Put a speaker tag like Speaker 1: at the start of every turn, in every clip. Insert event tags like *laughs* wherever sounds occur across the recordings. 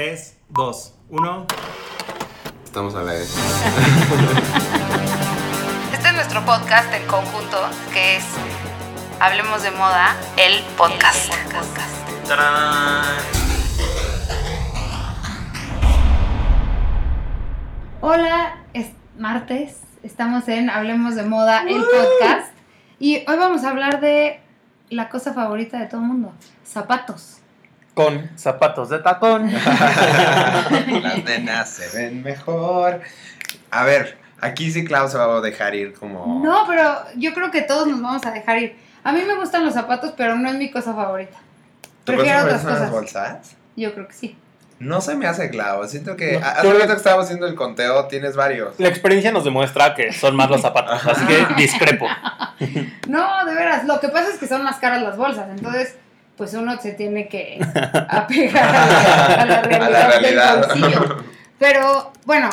Speaker 1: 3, 2, 1.
Speaker 2: Estamos a la vez.
Speaker 3: Este es nuestro podcast en conjunto, que es Hablemos de Moda, el podcast.
Speaker 4: Hola, es martes, estamos en Hablemos de Moda, el podcast. Y hoy vamos a hablar de la cosa favorita de todo el mundo, zapatos.
Speaker 1: Con zapatos de tacón. *laughs*
Speaker 2: Las nenas se ven mejor. A ver, aquí sí Clau se va a dejar ir como.
Speaker 4: No, pero yo creo que todos nos vamos a dejar ir. A mí me gustan los zapatos, pero no es mi cosa favorita.
Speaker 2: ¿Tu
Speaker 4: Prefiero otras
Speaker 2: son las
Speaker 4: cosas.
Speaker 2: bolsas?
Speaker 4: Yo creo que sí.
Speaker 2: No se me hace Clau. Siento que.
Speaker 1: No,
Speaker 2: hace rato que estábamos haciendo el conteo, tienes varios.
Speaker 1: La experiencia nos demuestra que son más los zapatos, así que discrepo. *laughs*
Speaker 4: No, de veras, lo que pasa es que son más caras las bolsas, entonces pues uno se tiene que *laughs* apegar a la, realidad,
Speaker 2: A la realidad.
Speaker 4: del bolsillo. Pero bueno,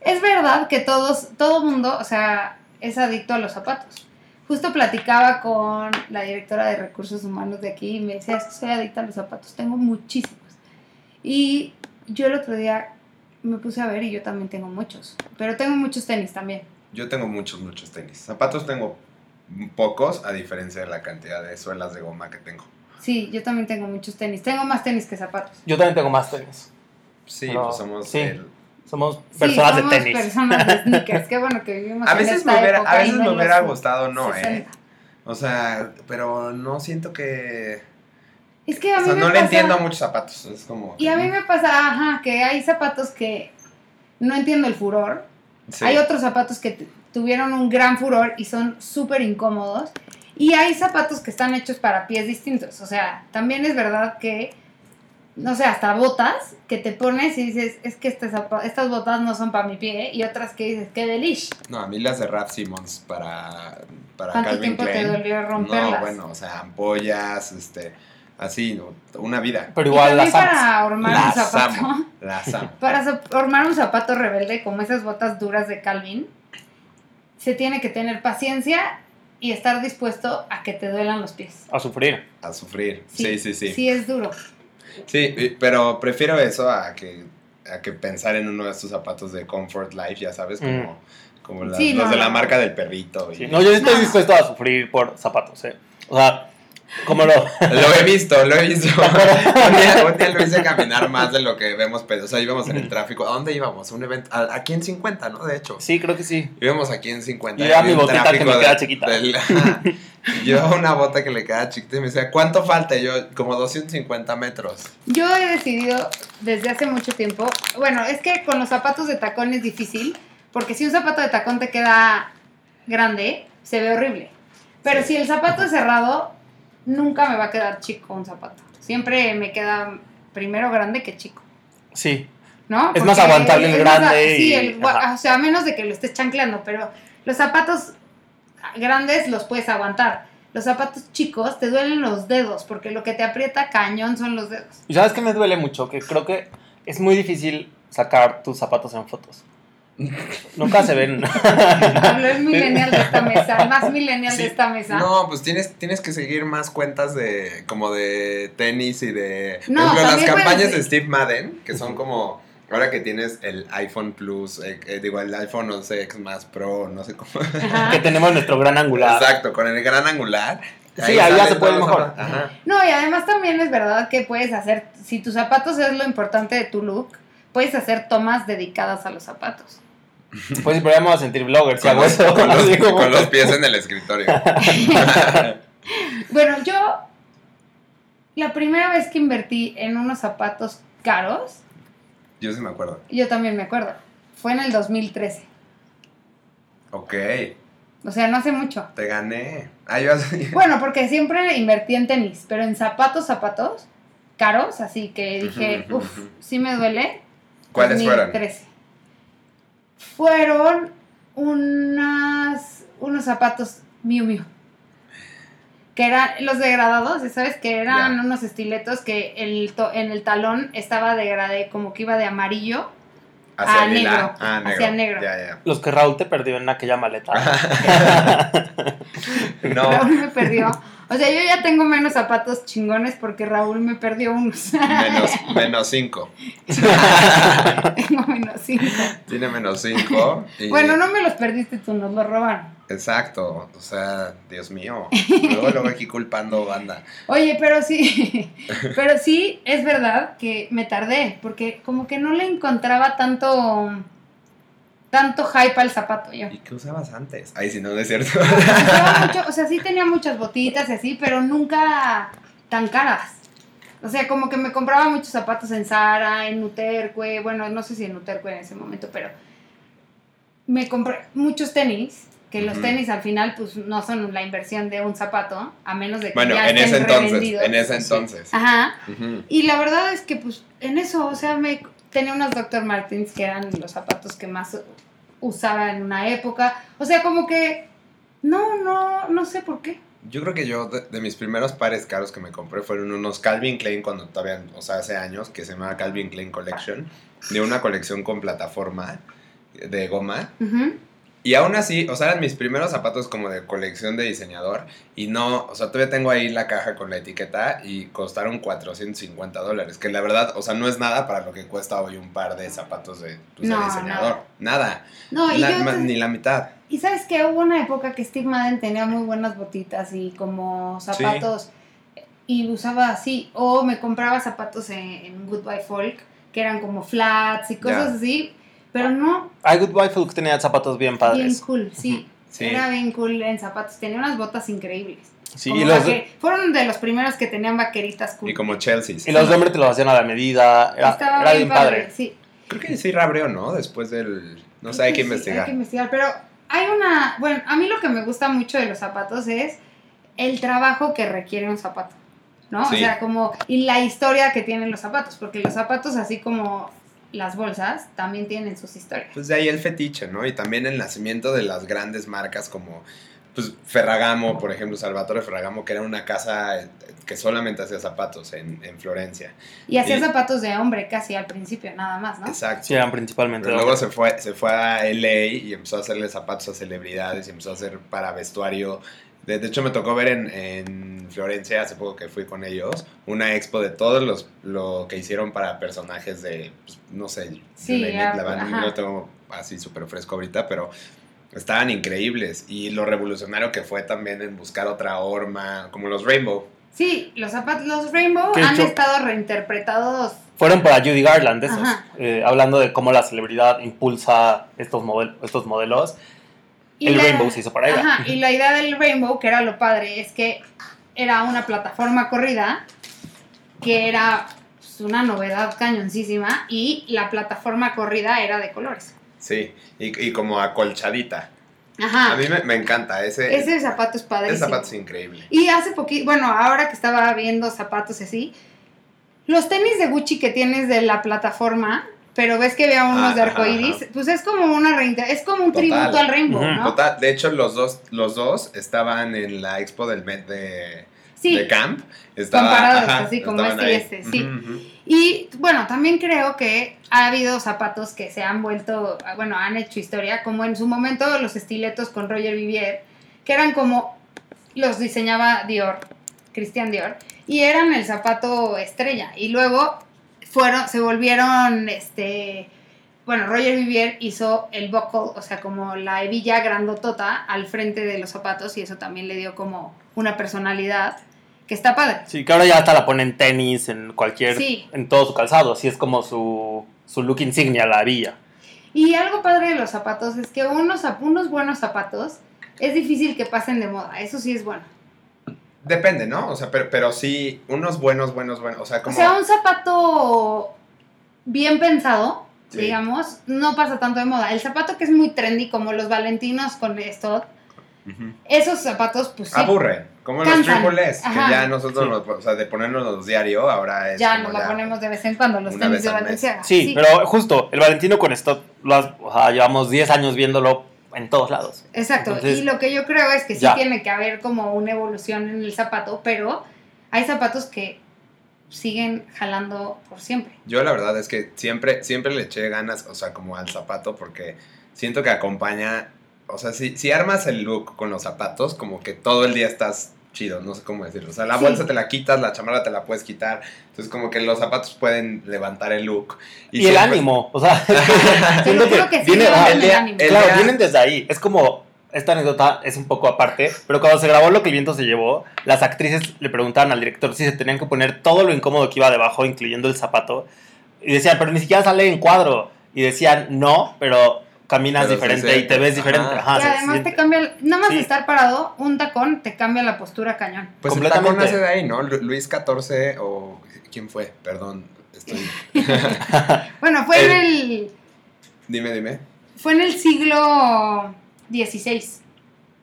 Speaker 4: es verdad que todos, todo mundo, o sea, es adicto a los zapatos. Justo platicaba con la directora de recursos humanos de aquí y me decía, es que soy adicta a los zapatos, tengo muchísimos. Y yo el otro día me puse a ver y yo también tengo muchos, pero tengo muchos tenis también.
Speaker 2: Yo tengo muchos, muchos tenis. Zapatos tengo pocos, a diferencia de la cantidad de suelas de goma que tengo.
Speaker 4: Sí, yo también tengo muchos tenis. Tengo más tenis que zapatos.
Speaker 1: Yo también tengo más tenis.
Speaker 2: Sí, pues somos.
Speaker 1: sí.
Speaker 2: el-
Speaker 1: Somos
Speaker 4: Sí,
Speaker 1: personas
Speaker 4: somos
Speaker 1: de tenis.
Speaker 4: personas de sneakers. Qué bueno que vivimos *laughs*
Speaker 2: A
Speaker 4: en
Speaker 2: veces
Speaker 4: esta
Speaker 2: me hubiera,
Speaker 4: época
Speaker 2: a veces me
Speaker 4: en
Speaker 2: hubiera gustado, no, ¿eh?
Speaker 4: 60.
Speaker 2: O sea, pero no siento que.
Speaker 4: Es que a
Speaker 2: O
Speaker 4: mí
Speaker 2: sea,
Speaker 4: me
Speaker 2: no le entiendo a muchos zapatos. Es como.
Speaker 4: Y a mí me pasa, ajá, que hay zapatos que no entiendo el furor.
Speaker 2: Sí.
Speaker 4: Hay otros zapatos que tu- tuvieron un gran furor y son súper incómodos. Y hay zapatos que están hechos para pies distintos. O sea, también es verdad que, no sé, hasta botas que te pones y dices, es que este estas botas no son para mi pie. Y otras que dices, qué delish.
Speaker 2: No, a mí las de Rap Simmons para, para
Speaker 4: ¿Cuánto
Speaker 2: Calvin
Speaker 4: tiempo te
Speaker 2: Klein.
Speaker 4: dolió romperlas?
Speaker 2: No, bueno, o sea, ampollas, este, así, ¿no? una vida.
Speaker 1: Pero igual las
Speaker 4: para armar un zapato.
Speaker 2: amo, las amo. *laughs*
Speaker 4: Para un zapato rebelde como esas botas duras de Calvin, se tiene que tener paciencia y estar dispuesto a que te duelan los pies.
Speaker 1: A sufrir.
Speaker 2: A sufrir. Sí, sí, sí. Sí,
Speaker 4: Sí, es duro.
Speaker 2: y- pero prefiero eso a que, a que pensar en uno de estos zapatos de Comfort Life, ya sabes, como, como las-
Speaker 4: Sí,
Speaker 2: los
Speaker 4: no,
Speaker 2: de la marca del perrito. y-
Speaker 1: Sí, No, yo sí estoy
Speaker 4: No.
Speaker 1: dispuesto a sufrir por zapatos, ¿eh? O sea, como lo...
Speaker 2: Lo he visto, lo he visto. *laughs* un, día, un día lo hice caminar más de lo que vemos, pero, o sea, íbamos en el tráfico. ¿A dónde íbamos? Un evento, a- aquí en 50, ¿no? De hecho.
Speaker 1: Sí, creo que sí.
Speaker 2: Íbamos aquí en 50.
Speaker 1: Y era mi botita que me queda chiquita.
Speaker 2: del- *laughs* *laughs* yo una bota que le queda chiquita y me decía, ¿cuánto falta? Y yo, como 250 metros.
Speaker 4: Yo he decidido desde hace mucho tiempo, bueno, es que con los zapatos de tacón es difícil, porque si un zapato de tacón te queda grande, se ve horrible. Pero
Speaker 2: Sí.
Speaker 4: si el zapato es cerrado, nunca me va a quedar chico un zapato. Siempre me queda primero grande que chico.
Speaker 1: Sí.
Speaker 4: ¿no?
Speaker 1: Es más aguantable el grande
Speaker 4: Sí, el o sea, a menos de que lo estés chancleando, pero los zapatos grandes los puedes aguantar. Los zapatos chicos te duelen los dedos, porque lo que te aprieta cañón son los dedos.
Speaker 1: ¿Y sabes qué me duele mucho? Que creo que es muy difícil sacar tus zapatos en fotos. Nunca se ven.
Speaker 4: Pablo es millennial de esta mesa, el más millennial
Speaker 2: Sí.
Speaker 4: de esta mesa.
Speaker 2: No, pues tienes, tienes que seguir más cuentas de como de tenis y de... por
Speaker 4: No,
Speaker 2: ejemplo, las campañas de Steve Madden, que son como... Ahora que tienes el iPhone Plus, eh, eh, digo, el iPhone 11X más Pro, no sé cómo...
Speaker 4: Ajá.
Speaker 1: que tenemos nuestro gran angular.
Speaker 2: Exacto, con el gran angular.
Speaker 1: Sí, ahí ya se puede mejor.
Speaker 2: Ajá.
Speaker 4: No, y además también es verdad que puedes hacer, si tus zapatos es lo importante de tu look, puedes hacer tomas dedicadas a los zapatos.
Speaker 1: Pues sí, pero ya me voy a sentir blogger si
Speaker 2: Con
Speaker 1: hago
Speaker 2: los,
Speaker 1: eso. *laughs*
Speaker 2: con los-
Speaker 1: Así como-
Speaker 2: con los pies en el escritorio. *laughs*
Speaker 4: Bueno, yo la primera vez que invertí en unos zapatos caros,
Speaker 2: Yo sí me acuerdo.
Speaker 4: yo también me acuerdo, fue en el 2013.
Speaker 2: Ok,
Speaker 4: O sea, no hace mucho.
Speaker 2: te gané. Ah, yo. *laughs*
Speaker 4: Bueno, porque siempre invertí en tenis, pero en zapatos, zapatos caros, así que dije, uff, sí me duele.
Speaker 2: ¿Cuáles fueron?
Speaker 4: 2013. Fueron unas, unos zapatos Miu Miu. Que eran los degradados, ¿sabes? Que eran unos estiletos que el to- en el talón estaba degradé, como que iba de amarillo
Speaker 2: Hacia lila.
Speaker 4: negro.
Speaker 2: Ah, negro.
Speaker 4: Hacia negro.
Speaker 2: Ya, ya.
Speaker 1: Los que Raúl te perdió en aquella maleta. *laughs* *laughs*
Speaker 2: No.
Speaker 4: Raúl me perdió. O sea, yo ya tengo menos zapatos chingones porque Raúl me perdió unos.
Speaker 2: Menos, *laughs* menos cinco. *laughs*
Speaker 4: tengo menos cinco.
Speaker 2: Tiene menos cinco. y-
Speaker 4: Bueno, no me los perdiste tú, nos los robaron.
Speaker 2: Exacto. O sea, Dios mío. *laughs* Luego, luego aquí culpando banda.
Speaker 4: Oye, pero sí, pero sí es verdad que me tardé, porque como que no le encontraba tanto, tanto hype al zapato yo.
Speaker 2: ¿Y qué usabas antes? Ay, si no, no es cierto. *laughs*
Speaker 4: Mucho, o sea, sí tenía muchas botitas y así, pero nunca tan caras. O sea, como que me compraba muchos zapatos en Zara, en Nuterque, bueno, no sé si en Nuterque en ese momento, pero me compré muchos tenis, que los tenis al final pues no son la inversión de un zapato, a menos de que
Speaker 2: Bueno,
Speaker 4: ya
Speaker 2: en ese entonces.
Speaker 4: revendidos.
Speaker 2: En ese entonces.
Speaker 4: Ajá. Y la verdad es que, pues, en eso, o sea, me tenía unos Dr. Martens que eran los zapatos que más usaba en una época. O sea, como que, no, no, no sé por qué.
Speaker 2: Yo creo que yo, de, de mis primeros pares caros que me compré fueron unos Calvin Klein cuando todavía, o sea, hace años, que se llamaba Calvin Klein Collection, de una colección con plataforma de goma. Y aún así, o sea, eran mis primeros zapatos como de colección de diseñador. Y no, o sea, todavía tengo ahí la caja con la etiqueta y costaron 450 dólares. Que la verdad, o sea, no es nada para lo que cuesta hoy un par de zapatos de, pues, de
Speaker 4: No,
Speaker 2: diseñador. Nada.
Speaker 4: No, y
Speaker 2: La-
Speaker 4: yo
Speaker 2: Ni la mitad.
Speaker 4: Y sabes que hubo una época que Steve Madden tenía muy buenas botitas y como zapatos y usaba así. O me compraba zapatos en, en Goodbye Folk que eran como flats y cosas así. Pero no,
Speaker 1: I Goodbye Folk tenía zapatos bien
Speaker 4: bien
Speaker 1: padres.
Speaker 4: cool, sí.
Speaker 2: Sí.
Speaker 4: Era bien cool en zapatos. Tenía unas botas increíbles.
Speaker 1: Sí,
Speaker 4: Como
Speaker 1: y los,
Speaker 4: Fueron de los primeros que tenían vaqueritas cool.
Speaker 2: Y como Chelsea.
Speaker 1: y los de hombre te los hacían a la medida. Era,
Speaker 4: Estaba
Speaker 1: era
Speaker 4: bien
Speaker 1: bien
Speaker 4: padre,
Speaker 1: padre.
Speaker 4: sí.
Speaker 2: Creo que sí rabrió, ¿no? Después del... No sé, hay que
Speaker 4: sí,
Speaker 2: investigar.
Speaker 4: hay que investigar, pero hay una, bueno, a mí lo que me gusta mucho de los zapatos es el trabajo que requiere un zapato, ¿no?
Speaker 2: Sí.
Speaker 4: O sea, como, y la historia que tienen los zapatos, porque los zapatos, así como las bolsas, también tienen sus historias.
Speaker 2: Pues de ahí el fetiche, ¿no? Y también el nacimiento de las grandes marcas como pues, Ferragamo, por ejemplo, Salvatore Ferragamo, que era una casa eh, que solamente hacía zapatos en, en Florencia.
Speaker 4: Y hacía
Speaker 2: Y-
Speaker 4: zapatos de hombre casi al principio, nada más, ¿no?
Speaker 2: Exacto.
Speaker 1: Sí, eran principalmente.
Speaker 2: Pero luego se fue, se fue a LA y empezó a hacerle zapatos a celebridades y empezó a hacer para vestuario. De, de hecho, me tocó ver en, en Florencia, hace poco que fui con ellos, una expo de todos los lo que hicieron para personajes de, pues, no sé,
Speaker 4: Sí,
Speaker 2: it,
Speaker 4: ah,
Speaker 2: la no lo tengo así súper fresco ahorita, pero estaban increíbles. Y lo revolucionario que fue también en buscar otra horma, como los Rainbow.
Speaker 4: Sí, los zapatos, los Rainbow han
Speaker 1: hecho-
Speaker 4: estado reinterpretados.
Speaker 1: Fueron para Judy Garland, esos. Eh, hablando de cómo la celebridad impulsa estos, model- estos modelos.
Speaker 4: Y
Speaker 1: el
Speaker 4: la-
Speaker 1: Rainbow se hizo para ella.
Speaker 4: Ajá, y la *laughs* idea del Rainbow, que era lo padre, es que era una plataforma corrida, que era pues, una novedad cañoncísima, y la plataforma corrida era de colores.
Speaker 2: Sí, y, y como acolchadita.
Speaker 4: Ajá.
Speaker 2: A mí me, me encanta ese,
Speaker 4: Ese zapato es
Speaker 2: ese
Speaker 4: padrísimo.
Speaker 2: zapato es increíble.
Speaker 4: Y hace poquito, bueno, ahora que estaba viendo zapatos y así, los tenis de Gucci que tienes de la plataforma, pero ves que había unos
Speaker 2: Ah,
Speaker 4: de
Speaker 2: ajá,
Speaker 4: arcoiris,
Speaker 2: ajá.
Speaker 4: pues es como una es como un
Speaker 2: Total.
Speaker 4: tributo al Rainbow,
Speaker 1: Ujú.
Speaker 4: ¿no?
Speaker 2: Total, de hecho, los dos, los dos estaban en la expo del Met de,
Speaker 4: Sí.
Speaker 2: de Camp. Estaba,
Speaker 4: Comparados,
Speaker 2: ajá,
Speaker 4: así como
Speaker 2: estaban
Speaker 4: este y este, sí. Y bueno, también creo que ha habido zapatos que se han vuelto, bueno, han hecho historia, como en su momento los estiletos con Roger Vivier, que eran como los diseñaba Dior, Christian Dior, y eran el zapato estrella. Y luego fueron, se volvieron, este, bueno, Roger Vivier hizo el buckle, o sea, como la hebilla grandotota al frente de los zapatos, y eso también le dio como una personalidad que está padre.
Speaker 1: Sí, que ahora ya hasta la ponen en tenis, en cualquier.
Speaker 4: Sí.
Speaker 1: En todo su calzado. Así es como su, su look insignia, la villa.
Speaker 4: Y algo padre de los zapatos es que unos, unos buenos zapatos es difícil que pasen de moda, eso sí es bueno.
Speaker 2: Depende, ¿no? O sea, pero, pero sí, unos buenos, buenos, buenos. O sea, como.
Speaker 4: O sea, un zapato bien pensado,
Speaker 2: Sí.
Speaker 4: digamos, no pasa tanto de moda. El zapato que es muy trendy, como los Valentinos con esto, esos zapatos, pues sí,
Speaker 2: Aburren. Como los triple S, que ya nosotros,
Speaker 1: Sí.
Speaker 2: los- o sea, de ponernos diario, ahora es.
Speaker 4: ya nos la ponemos de vez en cuando, los tenis de. Valenciaga.
Speaker 1: Sí, pero justo, el Valentino con esto, lo has- o sea, llevamos 10 años viéndolo en todos lados.
Speaker 4: Exacto,
Speaker 1: Entonces,
Speaker 4: y lo que yo creo es que sí
Speaker 1: ya.
Speaker 4: tiene que haber como una evolución en el zapato, pero hay zapatos que siguen jalando por siempre.
Speaker 2: Yo la verdad es que siempre, siempre le eché ganas, o sea, como al zapato, porque siento que acompaña, o sea, si, si armas el look con los zapatos, como que todo el día estás chido, no sé cómo decirlo. O sea, la
Speaker 4: Sí.
Speaker 2: bolsa te la quitas, la chamarra te la puedes quitar. Entonces, como que los zapatos pueden levantar el look.
Speaker 1: Y, el
Speaker 2: siempre-
Speaker 1: ánimo, o sea, *laughs* siento
Speaker 4: que sí,
Speaker 1: viene- ah,
Speaker 2: el
Speaker 4: el
Speaker 2: día- el
Speaker 1: claro,
Speaker 2: día-
Speaker 1: vienen desde ahí. Es como, esta anécdota es un poco aparte, pero cuando se grabó Lo que el viento se llevó, las actrices le preguntaban al director si se tenían que poner todo lo incómodo que iba debajo, incluyendo el zapato. Y decían, pero ni siquiera sale en cuadro. Y decían, no, pero caminas
Speaker 2: Pero sí
Speaker 1: diferente y te ves diferente.
Speaker 2: ajá.
Speaker 1: Ajá,
Speaker 4: y además
Speaker 1: siente.
Speaker 4: te cambia, nada más estar parado, un tacón te cambia la postura cañón.
Speaker 2: Pues el
Speaker 1: Completamente.
Speaker 2: tacón nace de ahí, ¿no? Lu- Luis XIV o... ¿Quién fue? Perdón, estoy... *laughs*
Speaker 4: Bueno, fue en
Speaker 2: El-
Speaker 4: el
Speaker 2: dime, dime.
Speaker 4: fue en el siglo XVI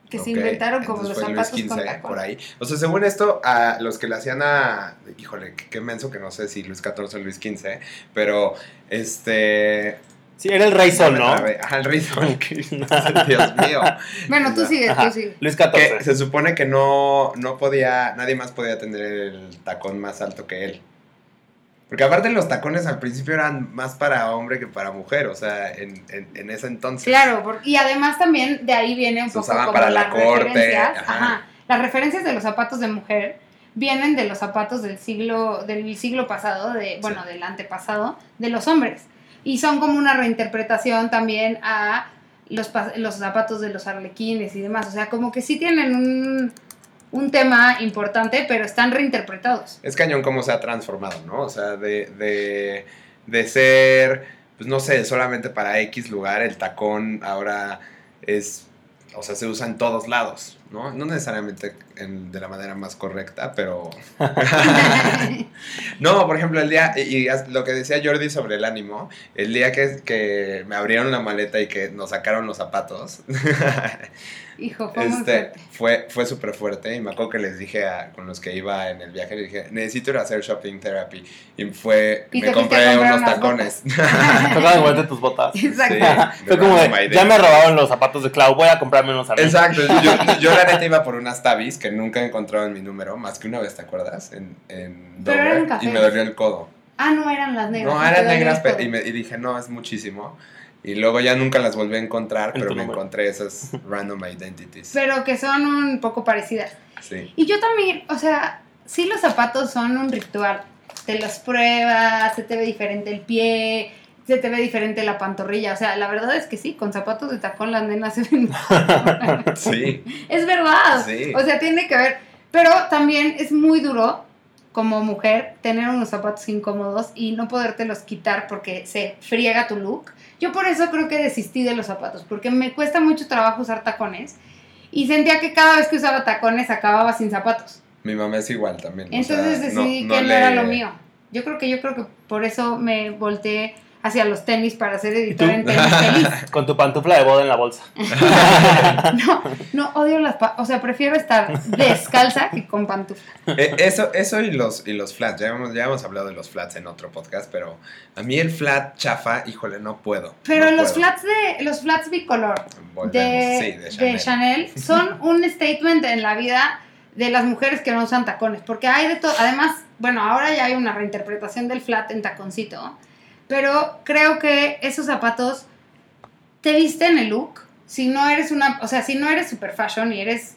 Speaker 4: que se inventaron como los
Speaker 2: entonces fue Luis
Speaker 4: zapatos con
Speaker 2: XV,
Speaker 4: tacón.
Speaker 2: por ahí. O sea, según esto, a los que le hacían a. Híjole, qué, qué menso que no sé si Luis XIV o Luis XV, pero este.
Speaker 1: Sí, era el rey sol, ¿no?
Speaker 2: Ajá, el rey sol. *laughs* Dios mío. *laughs*
Speaker 4: Bueno, tú sigues,
Speaker 1: Ajá,
Speaker 4: tú sigues.
Speaker 1: Luis
Speaker 2: Que
Speaker 1: XIV.
Speaker 2: se supone que no, no podía. Nadie más podía tener el tacón más alto que él. Porque aparte los tacones al principio eran más para hombre que para mujer, o sea, en, en, en ese entonces.
Speaker 4: Claro, por- y además también de ahí viene un
Speaker 2: Se
Speaker 4: poco
Speaker 2: usaban
Speaker 4: como
Speaker 2: para la
Speaker 4: las
Speaker 2: corte,
Speaker 4: referencias.
Speaker 2: ajá.
Speaker 4: ajá, las referencias de los zapatos de mujer vienen de los zapatos del siglo del siglo pasado, de bueno,
Speaker 2: Sí.
Speaker 4: del antepasado de los hombres y son como una reinterpretación también a los, los zapatos de los arlequines y demás, o sea, como que sí tienen un, un tema importante, pero están reinterpretados.
Speaker 2: Es cañón cómo se ha transformado, ¿no? O sea, de, de, de ser, pues no sé, solamente para X lugar, el tacón ahora es, o sea, se usa en todos lados, ¿no? No necesariamente en- de la manera más correcta, pero... *laughs* *laughs* no, por ejemplo, el día, y y lo que decía Jordi sobre el ánimo, el día que, que me abrieron la maleta y que nos sacaron los zapatos, *laughs*
Speaker 4: Hijo, fue
Speaker 2: este,
Speaker 4: fuerte.
Speaker 2: fue, fue súper fuerte y me acuerdo que les dije a, con los que iba en el viaje, les dije, necesito ir a hacer shopping therapy. Y fue,
Speaker 4: Y
Speaker 2: me compré unos tacones.
Speaker 1: Toca de vuelta tus botas.
Speaker 4: Exacto.
Speaker 2: Sí,
Speaker 1: Fue como de, ya me robaron los zapatos de Clau, voy a comprarme unos mí.
Speaker 2: Exacto, yo, yo la neta iba por unas tabis que nunca he encontrado en mi número, más que una vez, ¿te acuerdas? En, en
Speaker 4: Pero eran
Speaker 2: Dover, y me dolió el codo.
Speaker 4: Ah, no eran las negras.
Speaker 2: No, eran negras y, me- y dije, no, es muchísimo. Y luego ya nunca las volví a encontrar,
Speaker 1: En
Speaker 2: pero me encontré esas *laughs* random identities.
Speaker 4: Pero que son un poco parecidas.
Speaker 2: Sí.
Speaker 4: Y yo también, o sea, sí los zapatos son un ritual. Te los pruebas, se te ve diferente el pie, se te ve diferente la pantorrilla. O sea, la verdad es que sí, con zapatos de tacón las nenas se ven. *laughs*
Speaker 2: Sí.
Speaker 4: es verdad.
Speaker 2: Sí.
Speaker 4: O sea, tiene que ver. Pero también es muy duro como mujer tener unos zapatos incómodos y no podértelos quitar porque se friega tu look. Yo por eso creo que desistí de los zapatos, porque me cuesta mucho trabajo usar tacones y sentía que cada vez que usaba tacones acababa sin zapatos.
Speaker 2: Mi mamá es igual también. o
Speaker 4: Entonces
Speaker 2: sea,
Speaker 4: decidí que no era lo mío. Yo creo que yo creo que por eso me volteé hacia los tenis para ser editora
Speaker 1: tú?
Speaker 4: en tenis feliz. *laughs*
Speaker 1: Con tu pantufla de boda en la bolsa. *laughs*
Speaker 4: No, no odio las, pa- o sea, prefiero estar descalza que con pantufla.
Speaker 2: Eh, eso, eso y los, y los flats. Ya hemos, ya hemos hablado de los flats en otro podcast, pero a mí el flat chafa, híjole, no puedo.
Speaker 4: Pero
Speaker 2: no
Speaker 4: los
Speaker 2: puedo.
Speaker 4: flats de los flats bicolor
Speaker 2: Volvemos,
Speaker 4: de,
Speaker 2: sí, de
Speaker 4: de
Speaker 2: Chanel.
Speaker 4: Chanel. *laughs* son un statement en la vida de las mujeres que no usan tacones, porque hay de todo, además, bueno, ahora ya hay una reinterpretación del flat en taconcito, pero creo que esos zapatos te visten el look, si no eres una, o sea, si no eres super fashion y eres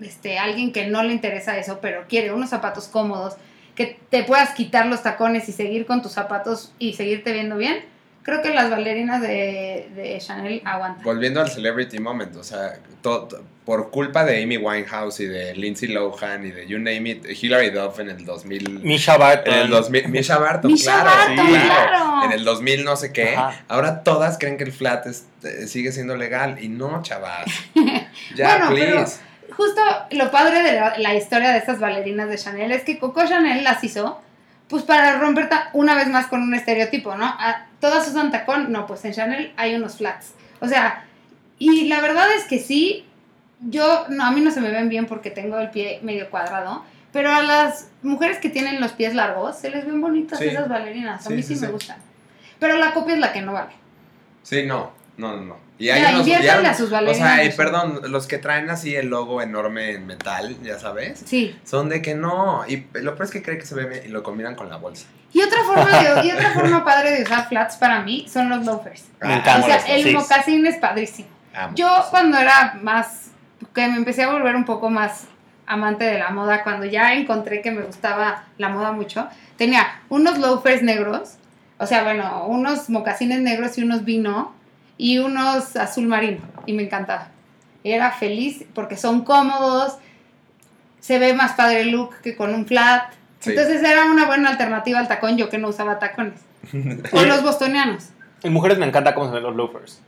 Speaker 4: este alguien que no le interesa eso, pero quiere unos zapatos cómodos, que te puedas quitar los tacones y seguir con tus zapatos y seguirte viendo bien, creo que las bailarinas de, de Chanel aguantan.
Speaker 2: Volviendo al celebrity moment, o sea, to- to- por culpa de Amy Winehouse y de Lindsay Lohan y de you name it, Hilary Duff en el 2000.
Speaker 1: Misha Barton.
Speaker 2: en el 2000, Misha Barton,
Speaker 4: Misha
Speaker 2: claro,
Speaker 4: Barton,
Speaker 2: sí,
Speaker 4: claro.
Speaker 2: En el 2000 no sé qué.
Speaker 1: Ajá.
Speaker 2: Ahora todas creen que el flat es- eh, sigue siendo legal y no, chavas. *laughs* Ya,
Speaker 4: Bueno, pero-
Speaker 2: please.
Speaker 4: Justo lo padre de la, la historia de estas bailarinas de Chanel es que Coco Chanel las hizo pues para romper una vez más con un estereotipo, ¿no? Ah, Todas usan tacón, no, pues en Chanel hay unos flats. O sea, y la verdad es que sí, yo, no, a mí no se me ven bien porque tengo el pie medio cuadrado, pero a las mujeres que tienen los pies largos se les ven bonitas
Speaker 2: Sí.
Speaker 4: esas bailarinas, a
Speaker 2: Sí,
Speaker 4: mí sí,
Speaker 2: sí,
Speaker 4: me
Speaker 2: sí.
Speaker 4: gustan. Pero la copia es la que no vale.
Speaker 2: Sí, no, no, no, no. Y hay unos, ya-
Speaker 4: a sus
Speaker 2: o sea, y
Speaker 4: de-
Speaker 2: perdón, los que traen así el logo enorme en metal, ya sabes,
Speaker 4: Sí.
Speaker 2: son de que no. Y lo peor es que cree que se ve bien y lo combinan con la bolsa.
Speaker 4: Y otra forma de, y otra forma padre de usar flats para mí son los loafers.
Speaker 1: Me
Speaker 2: Ah,
Speaker 1: encanta.
Speaker 4: O sea, el
Speaker 1: sí.
Speaker 4: mocasín es padrísimo.
Speaker 2: amo.
Speaker 4: Yo cuando era más, que me empecé a volver un poco más amante de la moda, cuando ya encontré que me gustaba la moda mucho, tenía unos loafers negros, o sea, bueno, unos mocasines negros y unos vino y unos azul marino, y me encantaba. Era feliz porque son cómodos, se ve más padre el look que con un flat.
Speaker 2: Sí.
Speaker 4: Entonces era una buena alternativa al tacón, yo que no usaba tacones. *laughs* o los bostonianos.
Speaker 1: En mujeres me encanta cómo se ven los loafers.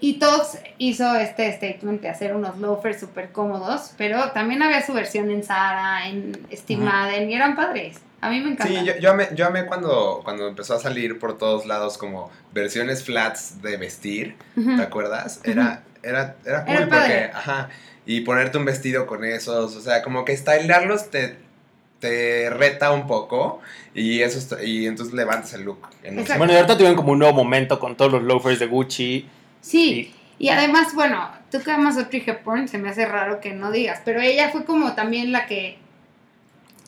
Speaker 4: Y Tox hizo este statement de hacer unos loafers súper cómodos, pero también había su versión en Zara, en Steve
Speaker 1: Ujú.
Speaker 4: Madden, y eran padres. A mí me encanta.
Speaker 2: Sí, yo, yo amé, yo amé cuando, cuando empezó a salir por todos lados como versiones flats de vestir. ¿te acuerdas? Era, era, era cool
Speaker 4: Era
Speaker 2: porque, ajá, y ponerte un vestido con esos, o sea, como que stylearlos te, te reta un poco y eso está- y entonces levantas el look. en.
Speaker 1: Bueno, y ahorita tuvieron como un nuevo momento con todos los loafers de Gucci.
Speaker 4: Sí, y además, bueno, tú que amas Audrey Hepburn, se me hace raro que no digas, pero ella fue como también la que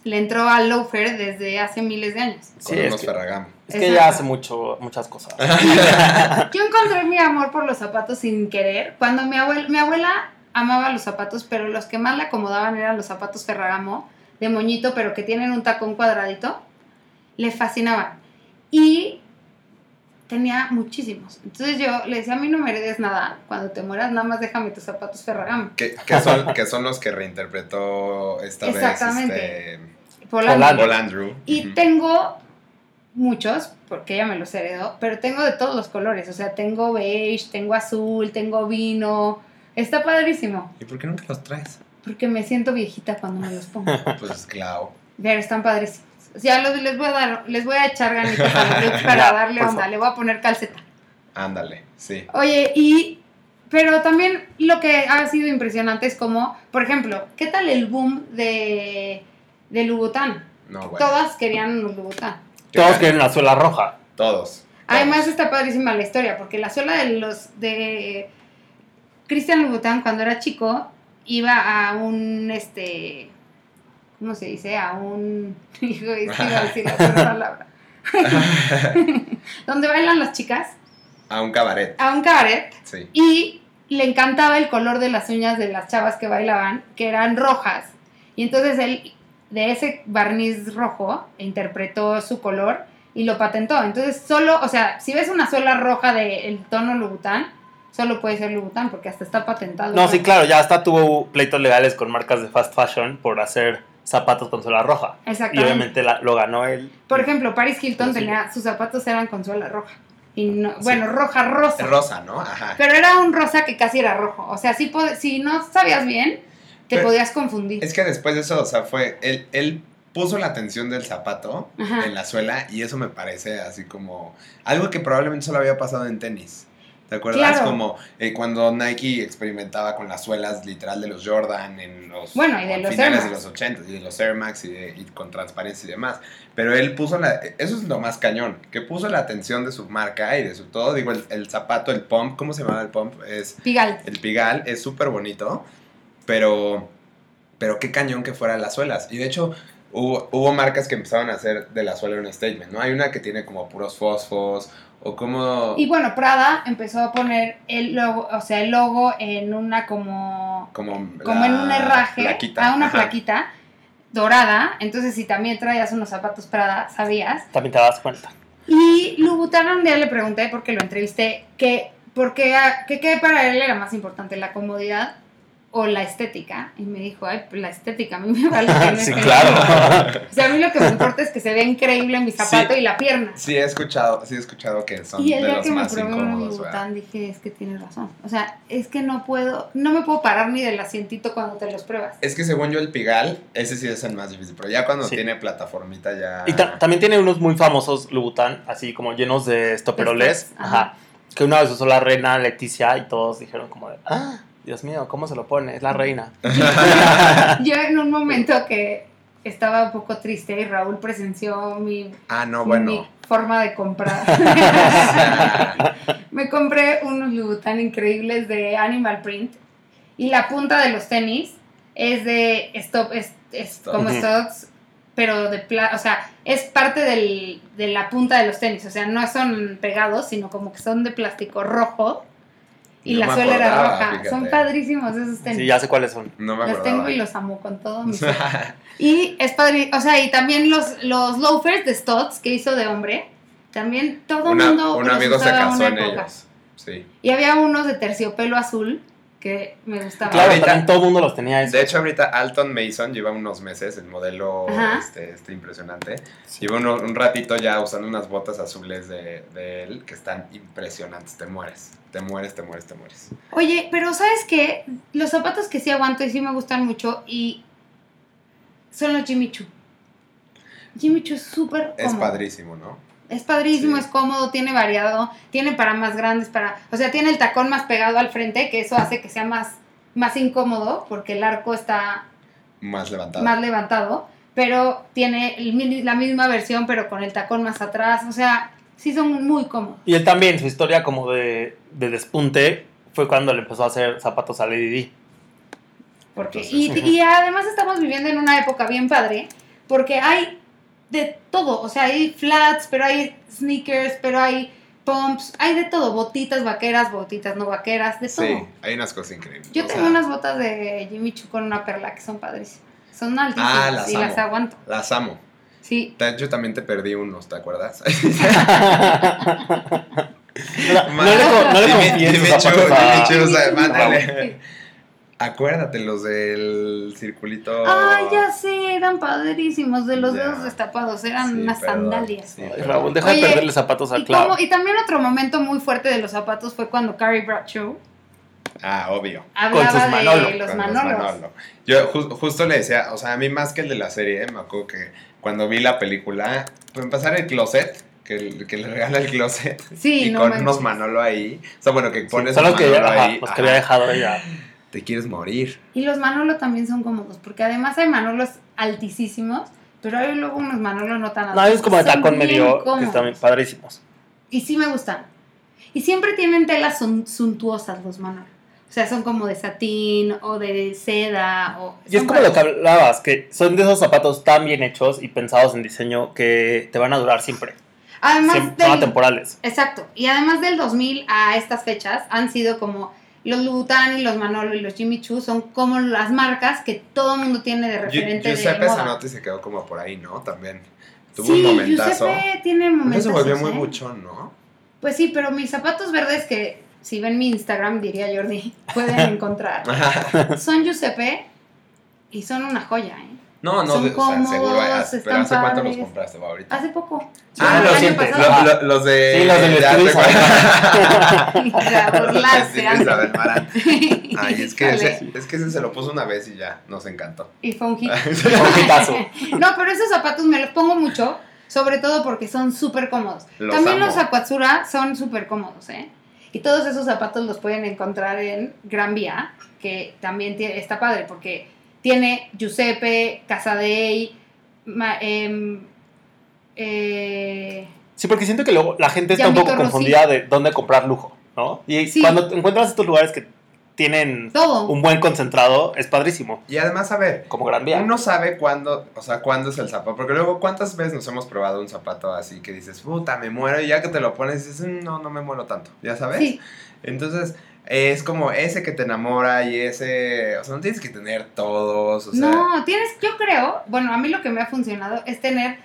Speaker 4: le entró al loafer desde hace miles de años.
Speaker 2: con
Speaker 1: Sí, es que-
Speaker 2: Ferragamo.
Speaker 1: Es que
Speaker 4: Exacto.
Speaker 1: ella hace mucho, muchas cosas. *laughs*
Speaker 4: Yo encontré mi amor por los zapatos sin querer. Cuando mi abuela, mi abuela amaba los zapatos, pero los que más le acomodaban eran los zapatos Ferragamo de moñito, pero que tienen un tacón cuadradito. Le fascinaban. Y tenía muchísimos. Entonces yo le decía, a mí no me heredes nada. Cuando te mueras, nada más déjame tus zapatos Ferragamo.
Speaker 2: Que, que son, que son los que reinterpretó esta
Speaker 4: Exactamente.
Speaker 2: vez este. Paul Andrew.
Speaker 4: Y tengo muchos, porque ella me los heredó, pero tengo de todos los colores. O sea, tengo beige, tengo azul, tengo vino. Está padrísimo.
Speaker 2: ¿Y por qué nunca los traes?
Speaker 4: Porque me siento viejita cuando me los pongo. *laughs*
Speaker 2: Pues claro.
Speaker 4: Pero están padrísimos. O sea, los- les voy a dar, les voy a echar ganitas a los *laughs* looks para
Speaker 1: Ya,
Speaker 4: darle onda. Le voy a poner calceta.
Speaker 2: Ándale, sí.
Speaker 4: Oye, y. Pero también lo que ha sido impresionante es como, por ejemplo, ¿qué tal el boom de, de Louboutin?
Speaker 2: No, bueno.
Speaker 4: Todas querían unos Louboutin.
Speaker 1: Todos quieren la suela roja.
Speaker 2: Todos.
Speaker 4: Además está padrísima la historia, porque la suela de los de Christian Louboutin cuando era chico iba a un este ¿cómo se dice? a un *laughs* hijo es que iba a decir la palabra. *laughs* donde bailan las chicas,
Speaker 2: A un cabaret.
Speaker 4: a un cabaret
Speaker 2: Sí.
Speaker 4: y le encantaba el color de las uñas de las chavas que bailaban, que eran rojas. Y entonces él, de ese barniz rojo, interpretó su color y lo patentó. Entonces solo, o sea, si ves una suela roja del tono Louboutin, solo puede ser Louboutin porque hasta está patentado.
Speaker 1: No, sí, claro, ya hasta tuvo pleitos legales con marcas de fast fashion por hacer zapatos con suela roja. Y obviamente la- lo ganó él.
Speaker 4: Por ejemplo, Paris Hilton tenía, sus zapatos eran con suela roja. Y no, bueno, roja, rosa.
Speaker 2: Rosa, ¿no? Ajá.
Speaker 4: Pero era un rosa que casi era rojo. O sea, si, si no sabías bien, te
Speaker 2: Pero-
Speaker 4: podías confundir.
Speaker 2: Es que después de eso, o sea, fue. Él, él puso la tensión del zapato
Speaker 4: Ajá.
Speaker 2: en la suela y eso me parece así como. Algo que probablemente solo había pasado en tenis. ¿Te acuerdas?
Speaker 4: Claro.
Speaker 2: Como eh, cuando Nike experimentaba con las suelas literal de los Jordan en los
Speaker 4: Bueno, y de los
Speaker 2: finales
Speaker 4: Air
Speaker 2: de los 80 y de los Air Max y, de- y con transparencia y demás. Pero él puso la. Eso es lo más cañón. Que puso la atención de su marca y de su todo. Digo, el, el zapato, el pump. ¿Cómo se llama el pump? Es.
Speaker 4: Pigal.
Speaker 2: El Pigal es súper bonito, pero, pero qué cañón que fueran las suelas. Y de hecho, hubo, hubo marcas que empezaron a hacer de la suela un statement, ¿no? Hay una que tiene como puros fosfos, o
Speaker 4: Y bueno, Prada empezó a poner el logo, o sea, el logo en una como,
Speaker 2: como,
Speaker 4: en un herraje,
Speaker 2: plaquita.
Speaker 4: a una
Speaker 2: Ajá.
Speaker 4: plaquita dorada. Entonces, si también traías unos zapatos Prada, sabías.
Speaker 1: También te das cuenta.
Speaker 4: Y Louboutin un día le pregunté, porque lo entrevisté, que, porque, a- que, que para él era más importante, la comodidad o la estética. Y me dijo, ay, pues la estética, a mí me vale que *laughs*
Speaker 1: Sí, claro.
Speaker 4: O sea, a mí lo que me importa es que se vea increíble mi zapato
Speaker 2: Sí.
Speaker 4: y la pierna.
Speaker 2: Sí, he escuchado, sí he escuchado que son
Speaker 4: Y el
Speaker 2: de
Speaker 4: día
Speaker 2: los
Speaker 4: que me
Speaker 2: más
Speaker 4: probé. Louboutin
Speaker 2: ¿verdad?
Speaker 4: dije, es que tienes razón. O sea, es que no puedo, no me puedo parar ni del asientito cuando te los pruebas.
Speaker 2: Es que según yo el Pigal, ese sí es el más difícil, pero ya cuando
Speaker 1: Sí.
Speaker 2: tiene plataformita ya...
Speaker 1: Y ta- también tiene unos muy famosos Louboutin, así como llenos de estoperoles.
Speaker 4: Ajá.
Speaker 1: Ajá. Que una vez usó la reina Leticia y todos dijeron como de, ah, Dios mío, ¿cómo se lo pone? Es la reina. *laughs*
Speaker 4: Yo en un momento que estaba un poco triste y Raúl presenció mi,
Speaker 2: ah, no,
Speaker 4: mi
Speaker 2: bueno.
Speaker 4: forma de comprar. *laughs* me compré unos Louboutin increíbles de Animal Print y la punta de los tenis es de stop, es, es
Speaker 2: Stop.
Speaker 4: como stocks, pero de pla o sea, es parte del, de la punta de los tenis, o sea, no son pegados, sino como que son de plástico rojo y
Speaker 2: No
Speaker 4: la suela era roja.
Speaker 2: fíjate.
Speaker 4: Son padrísimos esos tenis.
Speaker 1: Sí, ya sé cuáles son.
Speaker 2: No me
Speaker 4: los tengo y los amo con todo mi ser. *laughs* Y es padre, o sea, y también los, los loafers de Stotts que hizo de hombre, también todo el mundo
Speaker 2: un
Speaker 4: los
Speaker 2: amigo se
Speaker 4: usaba
Speaker 2: casó
Speaker 4: una
Speaker 2: en
Speaker 4: época.
Speaker 2: ellos. Sí.
Speaker 4: Y había unos de terciopelo azul que me gustaban.
Speaker 1: Claro,
Speaker 2: Ahorita-
Speaker 1: también todo el mundo los tenía eso.
Speaker 2: De hecho, ahorita Alton Mason lleva unos meses, el modelo este, este impresionante. Lleva uno- un ratito ya usando unas botas azules de, de él que están impresionantes. Te mueres, te mueres, te mueres, te mueres.
Speaker 4: Oye, pero ¿sabes qué? Los zapatos que sí aguanto y sí me gustan mucho y son los Jimmy Choo. Jimmy Choo es súper
Speaker 2: Es padrísimo, ¿no?
Speaker 4: Es padrísimo,
Speaker 2: Sí.
Speaker 4: es cómodo, tiene variado, tiene para más grandes, para, o sea, tiene el tacón más pegado al frente, que eso hace que sea más, más incómodo, porque el arco está
Speaker 2: Más levantado.
Speaker 4: más levantado, pero tiene el la misma versión, pero con el tacón más atrás, o sea, sí son muy cómodos.
Speaker 1: Y él también, su historia como de, de despunte fue cuando le empezó a hacer zapatos a Lady D.
Speaker 4: Porque,
Speaker 2: Entonces,
Speaker 4: y, y además estamos viviendo en una época bien padre, porque hay de todo, o sea, hay flats, pero hay sneakers, pero hay pumps, hay de todo, botitas vaqueras, botitas no vaqueras, de todo.
Speaker 2: Sí, hay unas cosas increíbles.
Speaker 4: Yo
Speaker 2: O
Speaker 4: tengo
Speaker 2: sea,
Speaker 4: unas botas de Jimmy Choo con una perla que son padrísimas. Son altísimas
Speaker 2: Ah, las
Speaker 4: y las aguanto.
Speaker 2: Las amo.
Speaker 4: Sí.
Speaker 2: Hecho, también te perdí unos, ¿te acuerdas? *laughs* *laughs*
Speaker 1: No, no le, no le confíes
Speaker 2: dime
Speaker 1: sus zapatos
Speaker 2: Chu, Acuérdate los del circulito.
Speaker 4: Ah, ya sé, eran padrísimos, de los
Speaker 2: Ya.
Speaker 4: dedos destapados, eran
Speaker 2: Sí,
Speaker 4: unas
Speaker 2: perdón.
Speaker 4: sandalias.
Speaker 2: Sí,
Speaker 1: Ay. Raúl, deja
Speaker 4: Oye,
Speaker 1: de perderle zapatos a
Speaker 4: Y,
Speaker 1: Clau.
Speaker 4: como- y también otro momento muy fuerte de los zapatos fue cuando Carrie Bradshaw
Speaker 2: Ah, obvio.
Speaker 4: hablaba
Speaker 1: sus
Speaker 4: de
Speaker 1: Manolo,
Speaker 4: los
Speaker 2: Con
Speaker 4: manolos.
Speaker 2: Manolo. Yo ju- justo le decía, o sea, a mí más que el de la serie, me acuerdo que cuando vi la película, pues empezar el closet, que, el- que le regala el closet,
Speaker 4: Sí,
Speaker 2: y
Speaker 4: no
Speaker 2: con
Speaker 4: manches.
Speaker 2: unos Manolo ahí. O sea, bueno, que
Speaker 1: Sí,
Speaker 2: pones un
Speaker 1: los que, ajá,
Speaker 2: ahí.
Speaker 1: los que había dejado ella.
Speaker 2: Te quieres morir.
Speaker 4: Y los Manolo también son cómodos, porque además hay Manolos altísimos, pero hay luego unos Manolos no tan altos.
Speaker 1: No, es como de
Speaker 4: Son
Speaker 1: tacón
Speaker 4: bien
Speaker 1: medio, que
Speaker 4: cómodos.
Speaker 1: están padrísimos.
Speaker 4: Y sí me gustan. Y siempre tienen telas sun- suntuosas los Manolo. O sea, son como de satín o de seda. O,
Speaker 1: Y es
Speaker 4: son
Speaker 1: como lo que hablabas, que son de esos zapatos tan bien hechos y pensados en diseño que te van a durar siempre.
Speaker 4: Además
Speaker 1: Siempre, son
Speaker 4: del,
Speaker 1: atemporales.
Speaker 4: Exacto. Y además del 2000 a estas fechas han sido como los Louboutin y los Manolo y los Jimmy Choo son como las marcas que todo el mundo tiene de referente de
Speaker 2: Giuseppe. Zanotti se quedó como por ahí, ¿no? También. Tuvo
Speaker 4: sí,
Speaker 2: un momentazo.
Speaker 4: Giuseppe tiene
Speaker 2: Eso
Speaker 4: momentos.
Speaker 2: se volvió muy buchón, ¿no?
Speaker 4: Pues sí, pero mis zapatos verdes que si ven mi Instagram, diría Jordi, *laughs* pueden encontrar. son Giuseppe y son una joya, ¿eh?
Speaker 2: No, no,
Speaker 4: Son
Speaker 2: de- o sea, seguro.
Speaker 4: cómodos,
Speaker 2: hace- Pero
Speaker 4: están
Speaker 2: ¿hace cuánto los compraste, va, ahorita?
Speaker 4: Hace poco.
Speaker 2: Ah,
Speaker 4: el
Speaker 1: lo sientes.
Speaker 2: Lo- lo- los de.
Speaker 1: Sí, los *laughs*
Speaker 2: Sí. Isabel Marán. *laughs* Ay, es que, ese, es que ese se lo puso una vez y ya, nos encantó.
Speaker 4: Y fue un hit. *laughs*
Speaker 1: Un hitazo.
Speaker 4: No, pero esos zapatos me los pongo mucho, sobre todo porque son súper cómodos.
Speaker 2: Los
Speaker 4: También
Speaker 2: amo.
Speaker 4: los Aquatsura son súper cómodos, ¿eh? Y todos esos zapatos los pueden encontrar en Gran Vía, que también tie- está padre porque tiene Giuseppe, Casadei, ma- em, eh,
Speaker 1: Sí, porque siento que luego la gente está un poco
Speaker 4: Rossi.
Speaker 1: confundida de dónde comprar lujo, ¿no? Y
Speaker 4: Sí.
Speaker 1: cuando encuentras estos lugares que tienen
Speaker 4: todo.
Speaker 1: un buen concentrado, es padrísimo.
Speaker 2: Y además, a ver,
Speaker 1: Como Gran Vía.
Speaker 2: uno sabe cuándo, o sea, cuándo es el zapato. Porque luego, ¿cuántas veces nos hemos probado un zapato así que dices, puta, me muero? Y ya que te lo pones, dices, "Mm, no, no me muero tanto. ¿Ya sabes?
Speaker 4: Sí,
Speaker 2: Entonces, es como ese que te enamora y ese. O sea, no tienes que tener todos. O sea,
Speaker 4: no, tienes, yo creo, bueno, a mí lo que me ha funcionado es tener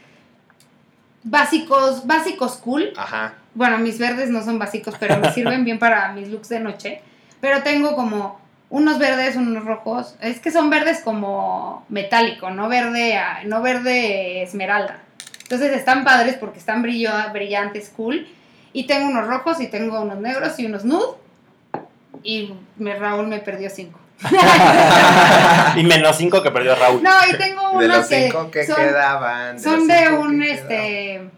Speaker 4: básicos, básicos cool,
Speaker 2: Ajá.
Speaker 4: Bueno, mis verdes no son básicos, pero me sirven bien para mis looks de noche. Pero tengo como unos verdes, unos rojos. Es que son verdes como metálico, no verde, no verde esmeralda. Entonces están padres porque están brillo, brillantes, cool. Y tengo unos rojos y tengo unos negros y unos nude. Y me, Raúl me perdió cinco. *laughs*
Speaker 1: y menos 5 que perdió Raúl.
Speaker 4: No, y tengo *laughs*
Speaker 2: De
Speaker 4: unos
Speaker 2: los cinco que,
Speaker 4: son,
Speaker 2: quedaban.
Speaker 4: son de
Speaker 2: cinco
Speaker 4: un,
Speaker 2: que
Speaker 4: este...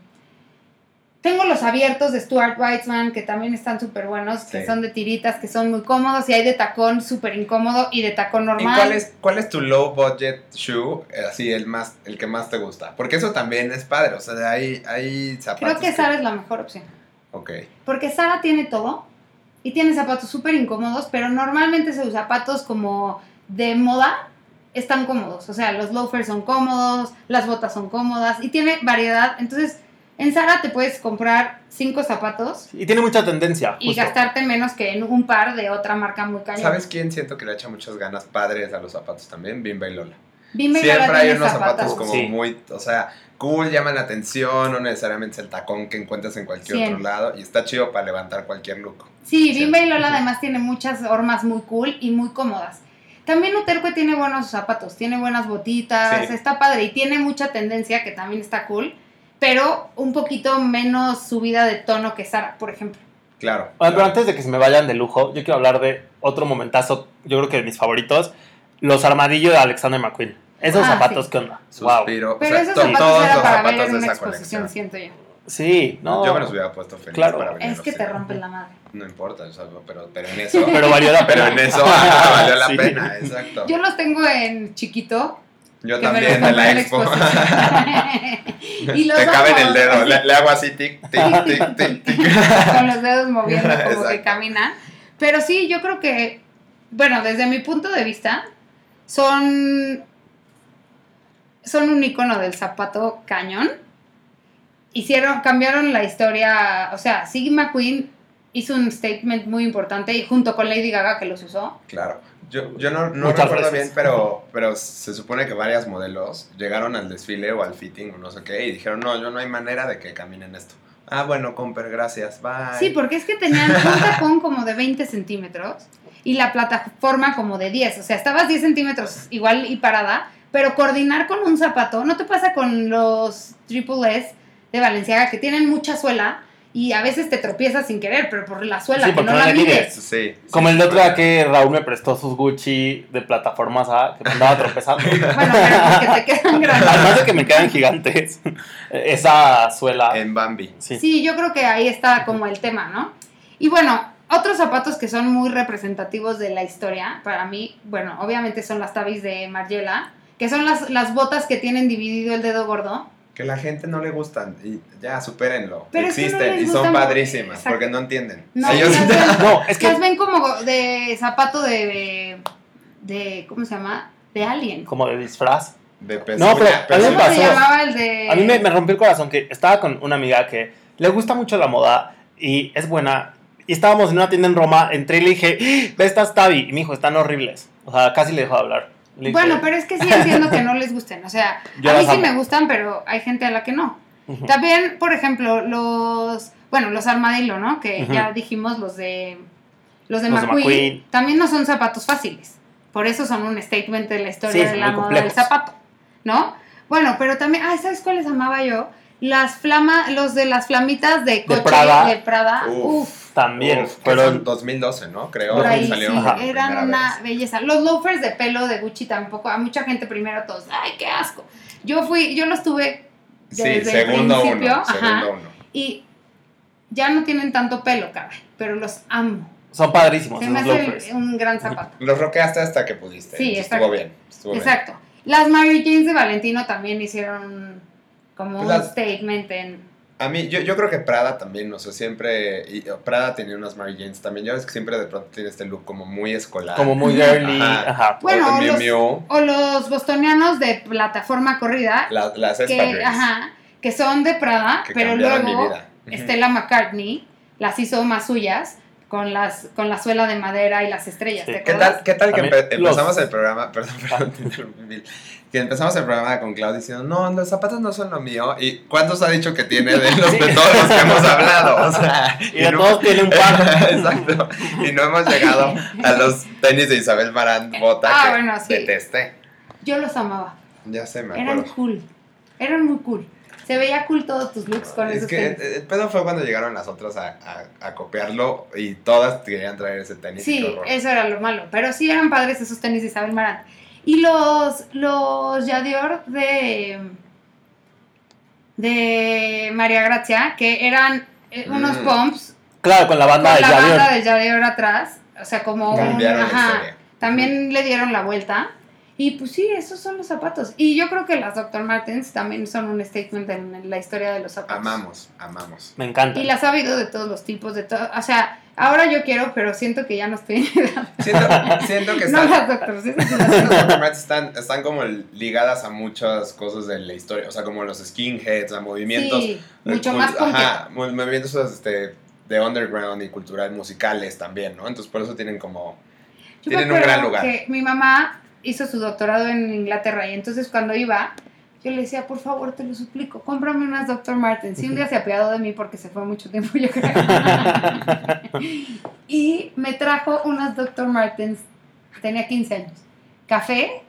Speaker 4: Tengo los abiertos de Stuart Weitzman, que también están súper buenos, que
Speaker 2: Sí.
Speaker 4: son de tiritas, que son muy cómodos, y hay de tacón súper incómodo y de tacón
Speaker 2: quedaban. ¿Y
Speaker 4: normal.
Speaker 2: cuál es, cuál es tu low budget shoe? Así, el más, el que más te gusta. Porque eso también es padre. O sea, hay, hay zapatos.
Speaker 4: Creo que Sara es la mejor opción.
Speaker 2: Ok.
Speaker 4: Porque Sara tiene todo y tiene zapatos súper incómodos, pero normalmente sus zapatos como de moda están cómodos. O sea, los loafers son cómodos, las botas son cómodas y tiene variedad. Entonces, En Zara te puedes comprar cinco zapatos
Speaker 1: Y tiene mucha tendencia.
Speaker 4: y
Speaker 1: justo.
Speaker 4: gastarte menos que en un par de otra marca muy cañón.
Speaker 2: ¿Sabes quién siento que le echa muchas ganas padres a los zapatos también? Bimba y Lola.
Speaker 4: Bimba y Lola
Speaker 2: Siempre hay unos zapatos como
Speaker 1: Sí.
Speaker 2: muy, o sea, cool, llaman la atención, no necesariamente es el tacón que encuentras en cualquier otro lado y está chido para levantar cualquier look.
Speaker 4: Sí. Bimba y Lola además tiene muchas hormas muy cool y muy cómodas. También Uterque tiene buenos zapatos, tiene buenas botitas,
Speaker 2: Sí.
Speaker 4: está padre y tiene mucha tendencia que también está cool, pero un poquito menos subida de tono que Sara, por ejemplo.
Speaker 2: Claro.
Speaker 1: Oye, pero antes de que se me vayan de lujo, yo quiero hablar de otro momentazo, yo creo que de mis favoritos, los armadillos de Alexander McQueen. Esos
Speaker 4: Ah,
Speaker 1: zapatos,
Speaker 4: sí.
Speaker 1: ¿qué onda? Wow.
Speaker 2: Suspiro.
Speaker 4: Pero
Speaker 2: O sea,
Speaker 4: esos
Speaker 2: to-
Speaker 4: zapatos
Speaker 2: todos
Speaker 4: era
Speaker 2: los
Speaker 4: para ver
Speaker 2: zapatos
Speaker 4: en
Speaker 2: de
Speaker 4: una
Speaker 2: esa
Speaker 4: exposición,
Speaker 2: colección.
Speaker 4: siento yo.
Speaker 1: Sí, no.
Speaker 2: Yo me los hubiera puesto feliz
Speaker 1: Claro.
Speaker 2: para
Speaker 4: Es
Speaker 2: venderlos,
Speaker 4: que te rompen la madre.
Speaker 2: No importa, o sea, pero, pero en eso.
Speaker 1: Pero valió la
Speaker 2: pero
Speaker 1: pena.
Speaker 2: en eso ah, valió la *laughs*
Speaker 1: Sí.
Speaker 2: pena, exacto.
Speaker 4: Yo los tengo en chiquito.
Speaker 2: Yo
Speaker 4: que
Speaker 2: también, de la
Speaker 4: en
Speaker 2: expo. *laughs*
Speaker 4: y los
Speaker 2: Te cabe en el dedo, le, le hago así, tic, tic, tic, tic, tic.
Speaker 4: con los dedos moviendo como que
Speaker 2: Exacto.
Speaker 4: camina. Pero sí, yo creo que, bueno, desde mi punto de vista, son, son un icono del zapato cañón. Hicieron, cambiaron la historia, o sea, Sigma McQueen hizo un statement muy importante y junto con Lady Gaga que los usó.
Speaker 2: Claro. Yo, yo no, no recuerdo
Speaker 1: veces.
Speaker 2: bien, pero, pero se supone que varias modelos llegaron al desfile o al fitting o no sé qué y dijeron, no, yo no hay manera de que caminen esto. Ah, bueno, Comper, gracias, bye.
Speaker 4: Sí, porque es que tenían un *laughs* tacón como de 20 centímetros y la plataforma como de 10. O sea, estabas 10 centímetros igual y parada, pero coordinar con un zapato, ¿no te pasa con los Triple S de Valenciaga que tienen mucha suela y a veces te tropiezas sin querer, pero por la suela,
Speaker 1: Sí,
Speaker 4: que
Speaker 1: porque
Speaker 4: no
Speaker 1: no
Speaker 4: la
Speaker 1: la mides.
Speaker 4: mides?
Speaker 2: Sí.
Speaker 1: Como
Speaker 2: sí,
Speaker 1: el de día que Raúl me prestó sus Gucci de plataformas A, que me andaba *laughs* tropezando.
Speaker 4: Bueno, pero porque te quedan grandes.
Speaker 1: Además de que me quedan gigantes. *laughs* Esa suela.
Speaker 2: En Bambi.
Speaker 1: Sí.
Speaker 4: Sí, yo creo que ahí está como el tema, ¿no? Y bueno, otros zapatos que son muy representativos de la historia, para mí, bueno, obviamente son las tabis de Margiela, que son las, las botas que tienen dividido el dedo gordo.
Speaker 2: Que la gente no le gustan y ya, supérenlo.
Speaker 4: Pero es que no
Speaker 2: Existen y son padrísimas
Speaker 4: Exacto.
Speaker 2: porque no entienden.
Speaker 4: No,
Speaker 2: Ellos- *laughs*
Speaker 4: las ven,
Speaker 1: No, es que
Speaker 4: las ven como de zapato de, de, ¿cómo se llama? De alien.
Speaker 1: como de disfraz.
Speaker 2: de pezuña,
Speaker 1: No, pero a mí me
Speaker 4: ¿Cómo
Speaker 2: pezuña.
Speaker 1: pasó.
Speaker 4: se llamaba el de...?
Speaker 1: A mí me, me rompió el corazón que estaba con una amiga que le gusta mucho la moda y es buena. Y estábamos en una tienda en Roma, entré y le dije, ¡Ah! ve estas Tabi. Y me dijo, están horribles. O sea, casi le dejó de hablar.
Speaker 4: Bueno, pero es que sí entiendo que no les gusten. O sea, *laughs*
Speaker 1: Yo
Speaker 4: a mí sí
Speaker 1: amo.
Speaker 4: me gustan, pero hay gente a la que no. También, por ejemplo, los, bueno, los armadillo, ¿no? Que ya dijimos, los de, los de
Speaker 1: Los de
Speaker 4: McQueen, también no son zapatos fáciles. Por eso son un statement de la historia
Speaker 1: Sí,
Speaker 4: de la moda del zapato, ¿no? Bueno, pero también, ah, ¿sabes cuáles amaba yo? Las flama, los de las flamitas de coche
Speaker 1: Prada.
Speaker 4: de Prada.
Speaker 2: Uf.
Speaker 4: Uf,
Speaker 1: También
Speaker 2: Uf,
Speaker 1: fueron...
Speaker 2: son 2012, ¿no? Creo.
Speaker 4: por ahí sí, eran una
Speaker 2: vez.
Speaker 4: belleza. Los loafers de pelo de Gucci tampoco, a mucha gente primero todos, ay, qué asco. Yo fui, yo los tuve
Speaker 2: Sí,
Speaker 4: desde el
Speaker 2: segundo
Speaker 4: principio,
Speaker 2: uno.
Speaker 4: ajá.
Speaker 2: Segundo uno.
Speaker 4: y ya no tienen tanto pelo, caray, pero los amo.
Speaker 1: Son padrísimos
Speaker 4: Se me hace un gran zapato.
Speaker 2: Los roqueaste hasta que pudiste.
Speaker 4: Sí,
Speaker 2: Estuvo bien. Estuvo bien.
Speaker 4: Exacto. Las Mary Janes de Valentino también hicieron como un
Speaker 2: Las-
Speaker 4: statement en...
Speaker 2: A mí, yo, yo creo que Prada también, o sea, siempre. Y Prada tenía unas Mary Janes también. Ya ves que siempre de pronto tiene este look como muy escolar.
Speaker 1: Como muy girly.
Speaker 2: Ajá.
Speaker 1: Ajá.
Speaker 4: Bueno,
Speaker 2: O de Miu
Speaker 4: los-
Speaker 2: Miu,
Speaker 4: O los bostonianos de plataforma corrida,
Speaker 2: la- las
Speaker 4: que, ajá, que son de Prada,
Speaker 2: que
Speaker 4: pero luego
Speaker 2: vida.
Speaker 4: Stella McCartney las hizo más suyas con las con la suela de madera y las estrellas.
Speaker 1: Sí.
Speaker 4: ¿te
Speaker 2: ¿Qué tal, qué tal que
Speaker 1: los-
Speaker 2: empezamos el programa? *laughs* Perdón, perdón, te interrumpí, Mil. Que empezamos el programa con Claudia diciendo, no, los zapatos no son lo mío. ¿Y cuántos ha dicho que tiene de los *laughs* de todos los que hemos hablado? O sea, *laughs*
Speaker 1: Y de
Speaker 2: no-
Speaker 1: todos tiene un par.
Speaker 2: Exacto. Y no hemos llegado a los tenis de Isabel Marant Bota
Speaker 4: Ah,
Speaker 2: que
Speaker 4: bueno, sí.
Speaker 2: detesté.
Speaker 4: Yo los amaba.
Speaker 2: Ya sé, me
Speaker 4: Eran
Speaker 2: acuerdo.
Speaker 4: cool. Eran muy cool. Se veía cool todos tus looks con
Speaker 2: Es
Speaker 4: esos
Speaker 2: que
Speaker 4: tenis.
Speaker 2: el pedo fue cuando llegaron las otras a, a- a copiarlo y todas querían traer ese tenis.
Speaker 4: Sí, eso era lo malo. Pero sí eran padres esos tenis de Isabel Marant. Y los, los Yadior de, de María Gracia, que eran eh, unos
Speaker 2: Mm.
Speaker 4: pumps
Speaker 1: Claro, con la
Speaker 4: con
Speaker 1: banda de
Speaker 4: la banda de Yadior atrás. O sea, como un... Ajá. También le dieron la vuelta. Y pues sí, esos son los zapatos. Y yo creo que las Dr. Martens también son un statement en, la historia de los zapatos.
Speaker 2: Amamos, amamos.
Speaker 1: Me encanta.
Speaker 4: Y las ha habido de todos los tipos, de todo. O sea, ahora yo quiero, pero siento que ya no estoy en *laughs* edad.
Speaker 2: Siento, siento que
Speaker 4: No
Speaker 2: están,
Speaker 4: las Dr. sí, sí, las Dr.
Speaker 2: Dr. Martens están, están como ligadas a muchas cosas de la historia, o sea, como los skinheads, a movimientos.
Speaker 4: Sí, mucho más.
Speaker 2: Ajá, mo- movimientos este, de underground y cultural musicales también, ¿no? Entonces por eso tienen como...
Speaker 4: Yo
Speaker 2: tienen un gran lugar.
Speaker 4: que mi mamá hizo su doctorado en Inglaterra y entonces cuando iba, yo le decía, por favor, te lo suplico, cómprame unas Dr. Martens. Y un día se apiadó de mí porque se fue mucho tiempo, yo creo. *laughs* y me trajo unas Dr. Martens, tenía 15 años. Café,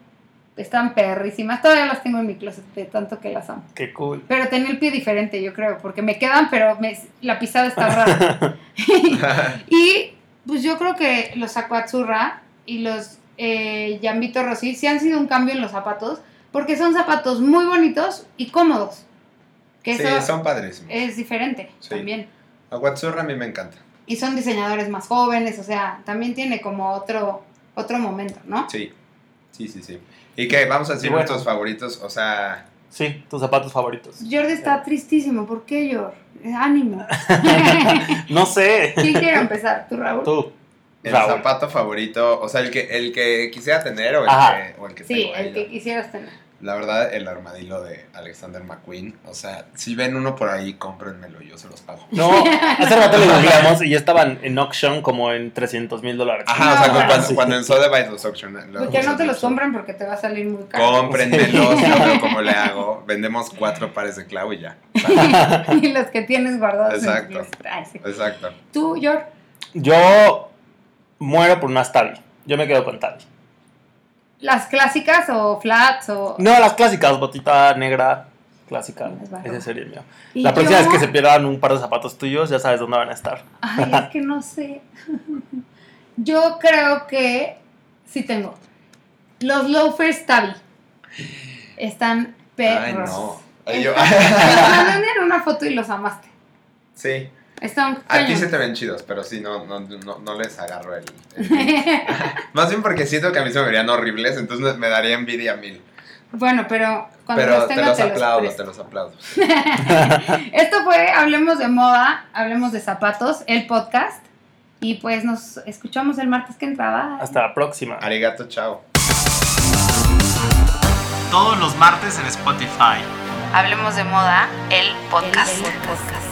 Speaker 4: están perrísimas, todavía las tengo en mi closet de tanto que las amo.
Speaker 1: Qué cool.
Speaker 4: Pero tenía el pie diferente, yo creo, porque me quedan, pero me- la pisada está rara. *laughs* *laughs* y pues yo creo que los Aquazzurra y los eh, Jambito Rossi sí han sido un cambio en los zapatos, porque son zapatos muy bonitos y cómodos. Que
Speaker 2: sí,
Speaker 4: eso
Speaker 2: son padrísimos.
Speaker 4: es diferente
Speaker 2: Sí.
Speaker 4: también.
Speaker 2: Aguatzurra a mí me encanta.
Speaker 4: Y son diseñadores más jóvenes, o sea, también tiene como otro, otro momento, ¿no?
Speaker 2: Sí, sí, sí, sí. ¿Y qué? Vamos a decir
Speaker 1: bueno.
Speaker 2: nuestros favoritos, o sea...
Speaker 1: Sí, tus zapatos favoritos.
Speaker 4: Jordi está tristísimo, ¿por qué Jordi? Ánimo. *laughs*
Speaker 1: No sé.
Speaker 4: ¿Quién quiere empezar? ¿Tú, Raúl?
Speaker 1: Tú.
Speaker 2: El
Speaker 1: Raúl.
Speaker 2: zapato favorito, o sea, el que, el que quisiera tener o el
Speaker 1: Ajá.
Speaker 2: que, o el que
Speaker 4: Sí,
Speaker 2: tengo
Speaker 4: el que quisieras tener.
Speaker 2: La verdad, el armadillo de Alexander McQueen, o sea, si ven uno por ahí, cómprenmelo, yo se los pago.
Speaker 1: No, hace rato lo googleamos y ya estaban en auction como en 300 mil dólares.
Speaker 2: Ajá,
Speaker 4: No,
Speaker 2: o sea, cuando,
Speaker 1: sí.
Speaker 2: cuando en Sotheby's los auccionan. los-
Speaker 4: Porque no te los compren porque te va a salir muy caro.
Speaker 2: Cómprenmelos, *laughs* yo veo cómo le hago. Vendemos cuatro pares de clavo y ya. *laughs*
Speaker 4: y los que tienes guardados
Speaker 2: Exacto.
Speaker 4: closet. Ay, sí.
Speaker 2: Exacto.
Speaker 4: Tú, George,
Speaker 1: Yo muero por unas Tabi. Yo me quedo con Tabi.
Speaker 4: las clásicas o flats o...
Speaker 1: No, las clásicas, botita negra, clásica. Ese sería el mío. La próxima
Speaker 4: yo-
Speaker 1: vez que se pierdan un par de zapatos tuyos, ya sabes dónde van a estar.
Speaker 4: Ay, es que no sé. *laughs* Yo creo que sí tengo. Los loafers Tabi. Están perros.
Speaker 2: Ay, no. Ay, yo-
Speaker 4: Te mandan en una foto y los amaste.
Speaker 2: sí.
Speaker 4: Están
Speaker 2: A ti se te ven chidos, pero sí, no, no, no, no les agarro el, el- *laughs* Más bien porque siento que a mí se me verían horribles, entonces me daría envidia mil.
Speaker 4: bueno, pero cuando
Speaker 2: Pero
Speaker 4: los
Speaker 2: te
Speaker 4: tenga
Speaker 2: los
Speaker 4: te los
Speaker 2: aplaudo,
Speaker 4: presto.
Speaker 2: te los aplaudo. *laughs*
Speaker 4: Esto fue Hablemos de Moda, Hablemos de Zapatos, el podcast. Y pues nos escuchamos el martes que entraba.
Speaker 1: Hasta la próxima.
Speaker 2: Arigato, chao.
Speaker 1: Todos los martes en Spotify.
Speaker 3: Hablemos de moda, el podcast.
Speaker 4: El podcast.